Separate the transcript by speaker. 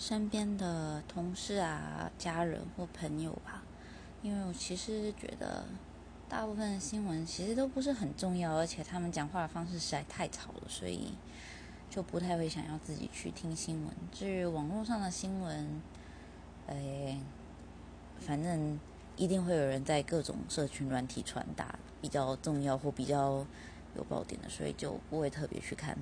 Speaker 1: 身边的同事啊家人或朋友吧。因为我其实觉得大部分的新闻其实都不是很重要而且他们讲话的方式实在太吵了所以就不太会想要自己去听新闻。至于网络上的新闻诶反正一定会有人在各种社群软体传达比较重要或比较有爆点的所以就不会特别去看。